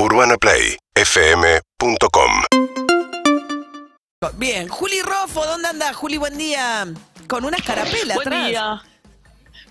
UrbanaPlayFM.com Bien, Juli Rofo, ¿dónde anda? Juli, buen día. Con una escarapela Buen atrás. día.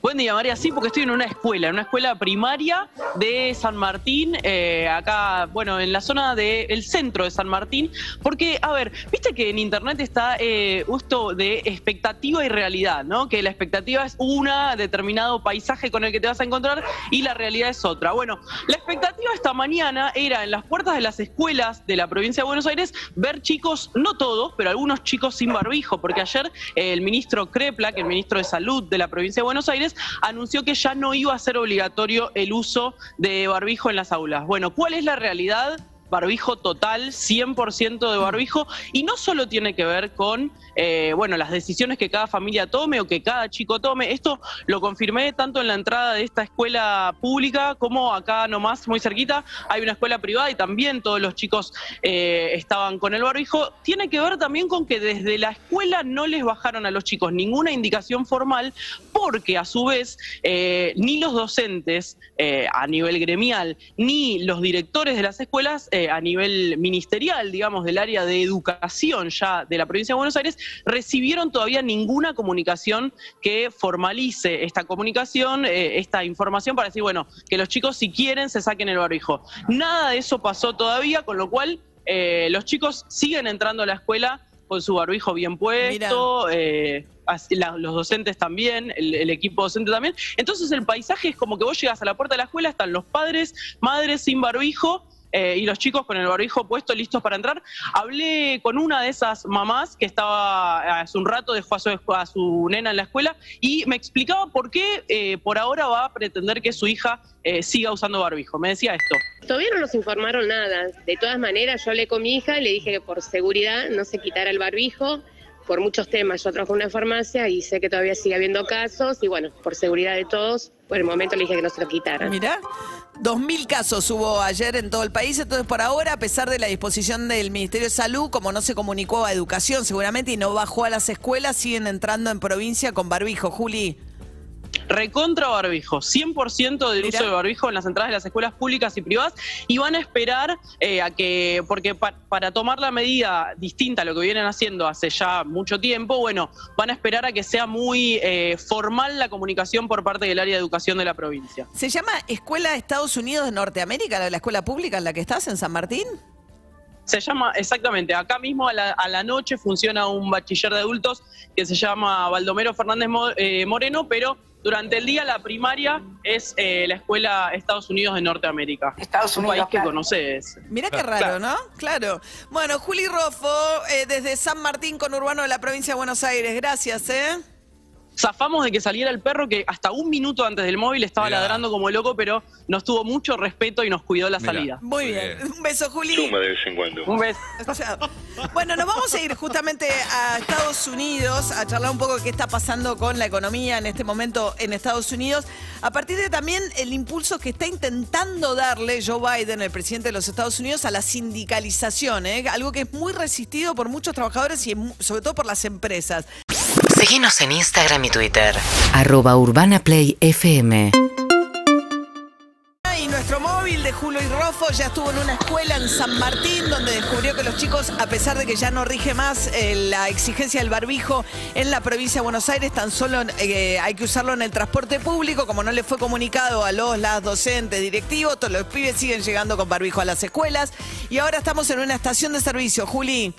Buen día, María. Sí, porque estoy en una escuela, en una escuela primaria de San Martín, eh, acá, bueno, en la zona del centro de San Martín. Porque, a ver, viste que en internet está eh, esto de expectativa y realidad, ¿no? Que la expectativa es una, determinado paisaje con el que te vas a encontrar, y la realidad es otra. Bueno, la expectativa esta mañana era en las puertas de las escuelas de la provincia de Buenos Aires ver chicos, no todos, pero algunos chicos sin barbijo, porque ayer el ministro Krepla, que es el ministro de Salud de la provincia de Buenos Aires, anunció que ya no iba a ser obligatorio el uso de barbijo en las aulas. Bueno, ¿cuál es la realidad? Barbijo total, 100% de barbijo, y no solo tiene que ver con, eh, bueno, las decisiones que cada familia tome o que cada chico tome, esto lo confirmé tanto en la entrada de esta escuela pública como acá nomás, muy cerquita, hay una escuela privada y también todos los chicos eh, estaban con el barbijo, tiene que ver también con que desde la escuela no les bajaron a los chicos ninguna indicación formal, porque a su vez eh, ni los docentes a nivel gremial, ni los directores de las escuelas a nivel ministerial, digamos, del área de educación ya de la provincia de Buenos Aires, recibieron todavía ninguna comunicación que formalice esta comunicación, eh, esta información para decir, bueno, que los chicos si quieren se saquen el barbijo. Nada de eso pasó todavía, con lo cual eh, los chicos siguen entrando a la escuela con su barbijo bien puesto, eh, la- los docentes también, el, el equipo docente también. Entonces el paisaje es como que vos llegas a la puerta de la escuela, están los padres, madres sin barbijo. Eh, y los chicos con el barbijo puesto listos para entrar. Hablé con una de esas mamás que estaba hace un rato, dejó a su, a su nena en la escuela y me explicaba por qué eh, por ahora va a pretender que su hija eh, siga usando barbijo. Me decía esto. Todavía no nos informaron nada. De todas maneras, yo hablé con mi hija le dije que por seguridad no se quitara el barbijo por muchos temas. Yo trabajo en una farmacia y sé que todavía sigue habiendo casos y bueno, por seguridad de todos, por el momento le dije que no se lo quitaran. Mirá, 2.000 casos hubo ayer en todo el país, entonces por ahora, a pesar de la disposición del Ministerio de Salud, como no se comunicó a Educación seguramente y no bajó a las escuelas, siguen entrando en provincia con barbijo. Juli. Recontra barbijo, 100% del Mirá. uso de barbijo en las entradas de las escuelas públicas y privadas y van a esperar eh, a que, porque pa- para tomar la medida distinta a lo que vienen haciendo hace ya mucho tiempo, bueno, van a esperar a que sea muy eh, formal la comunicación por parte del área de educación de la provincia. ¿Se llama Escuela Estados Unidos de Norteamérica, la, la escuela pública en la que estás, en San Martín? Se llama, exactamente, acá mismo a la, a la noche funciona un bachiller de adultos que se llama Baldomero Fernández eh, Moreno, pero durante el día la primaria es eh, la Escuela Estados Unidos de Norteamérica. Estados un Unidos, país que conoces. Mirá qué raro, ¿no? Claro. Bueno, Juli Rofo, eh, desde San Martín con Urbano de la provincia de Buenos Aires. Gracias, ¿eh? Zafamos de que saliera el perro que hasta un minuto antes del móvil estaba Mirá. ladrando como loco, pero nos tuvo mucho respeto y nos cuidó la Mirá. salida. Muy bien. bien. Un beso, Juli. Suma de vez en cuando. Un beso. Bueno, nos vamos a ir justamente a Estados Unidos a charlar un poco qué está pasando con la economía en este momento en Estados Unidos, a partir de también el impulso que está intentando darle Joe Biden, el presidente de los Estados Unidos, a la sindicalización, ¿eh? algo que es muy resistido por muchos trabajadores y sobre todo por las empresas. Síguenos en Instagram y Twitter. Arroba Urbana Play FM. Y nuestro móvil de Julio y Rofo ya estuvo en una escuela en San Martín donde descubrió que los chicos, a pesar de que ya no rige más eh, la exigencia del barbijo en la provincia de Buenos Aires, tan solo eh, hay que usarlo en el transporte público, como no le fue comunicado a los, las docentes, directivos, todos los pibes siguen llegando con barbijo a las escuelas. Y ahora estamos en una estación de servicio, Juli.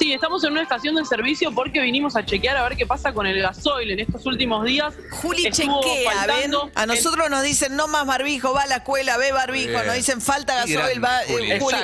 Sí, estamos en una estación de servicio porque vinimos a chequear a ver qué pasa con el gasoil en estos últimos días. Juli Estuvo chequea, ¿ven? A nosotros nos dicen no más barbijo, va a la escuela, ve barbijo, Bien. nos dicen falta gasoil, va. eh, Juli.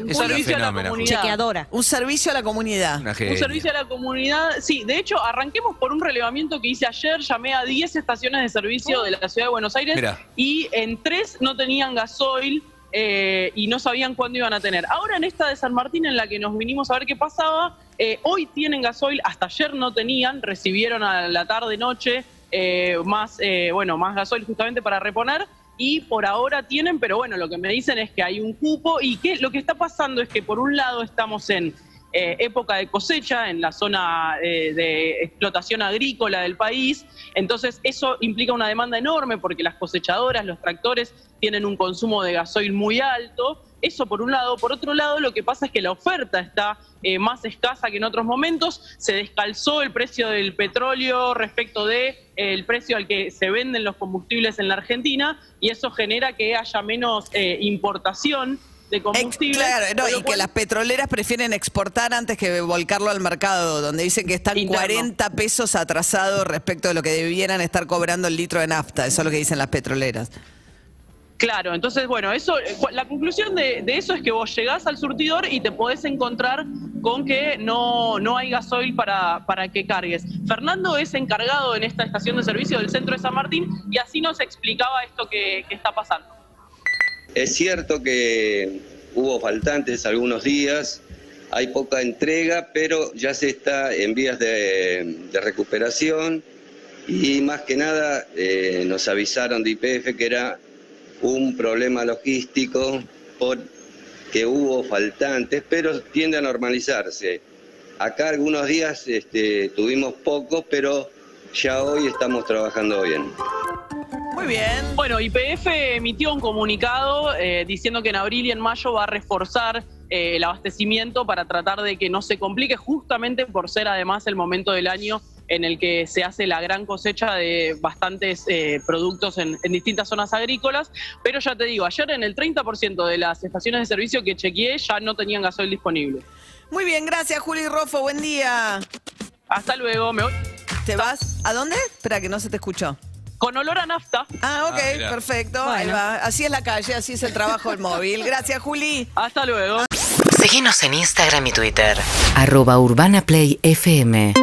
Un servicio a la comunidad. Chequeadora. un servicio a la comunidad. Un servicio a la comunidad. Sí, de hecho, arranquemos por un relevamiento que hice ayer. Llamé a 10 estaciones de servicio de la ciudad de Buenos Aires Mirá. y en tres no tenían gasoil eh, y no sabían cuándo iban a tener. Ahora en esta de San Martín, en la que nos vinimos a ver qué pasaba, eh, hoy tienen gasoil, hasta ayer no tenían, recibieron a la tarde-noche eh, más, eh, bueno, más gasoil justamente para reponer. Y por ahora tienen, pero bueno, lo que me dicen es que hay un cupo y que lo que está pasando es que por un lado estamos en eh, época de cosecha en la zona eh, de explotación agrícola del país. Entonces, eso implica una demanda enorme porque las cosechadoras, los tractores, tienen un consumo de gasoil muy alto. Eso por un lado. Por otro lado, lo que pasa es que la oferta está eh, más escasa que en otros momentos. Se descalzó el precio del petróleo respecto de el precio al que se venden los combustibles en la Argentina y eso genera que haya menos importación de combustible. claro, no, y que las petroleras prefieren exportar antes que volcarlo al mercado, donde dicen que están 40 pesos atrasados respecto de lo que debieran estar cobrando el litro de nafta. Eso es lo que dicen las petroleras. Claro, entonces, bueno, eso, eh, la conclusión de, eso es que vos llegás al surtidor y te podés encontrar con que no, no hay gasoil para, para que cargues. Fernando es encargado en esta estación de servicio del centro de San Martín y así nos explicaba esto que está pasando. Es cierto que hubo faltantes algunos días, hay poca entrega, pero ya se está en vías de, recuperación y más que nada eh, nos avisaron de IPF que era un problema logístico porque hubo faltantes, pero tiende a normalizarse. Acá algunos días este, tuvimos pocos, pero ya hoy estamos trabajando bien. Muy bien. Bueno, IPF emitió un comunicado eh, diciendo que en abril y en mayo va a reforzar eh, el abastecimiento para tratar de que no se complique, justamente por ser además el momento del año en el que se hace la gran cosecha de bastantes eh, productos en, distintas zonas agrícolas. Pero ya te digo, ayer en el 30% de las estaciones de servicio que chequeé ya no tenían gasoil disponible. Muy bien, gracias Juli Rofo, buen día. Hasta luego, me voy. ¿Te vas? ¿A dónde? Espera, que no se te escuchó con olor a nafta. Ah, ok, ah, perfecto. Ahí va. Así es la calle, así es el trabajo del móvil. Gracias, Juli. Hasta luego. Síguenos en Instagram y Twitter. Arroba Urbana Play FM.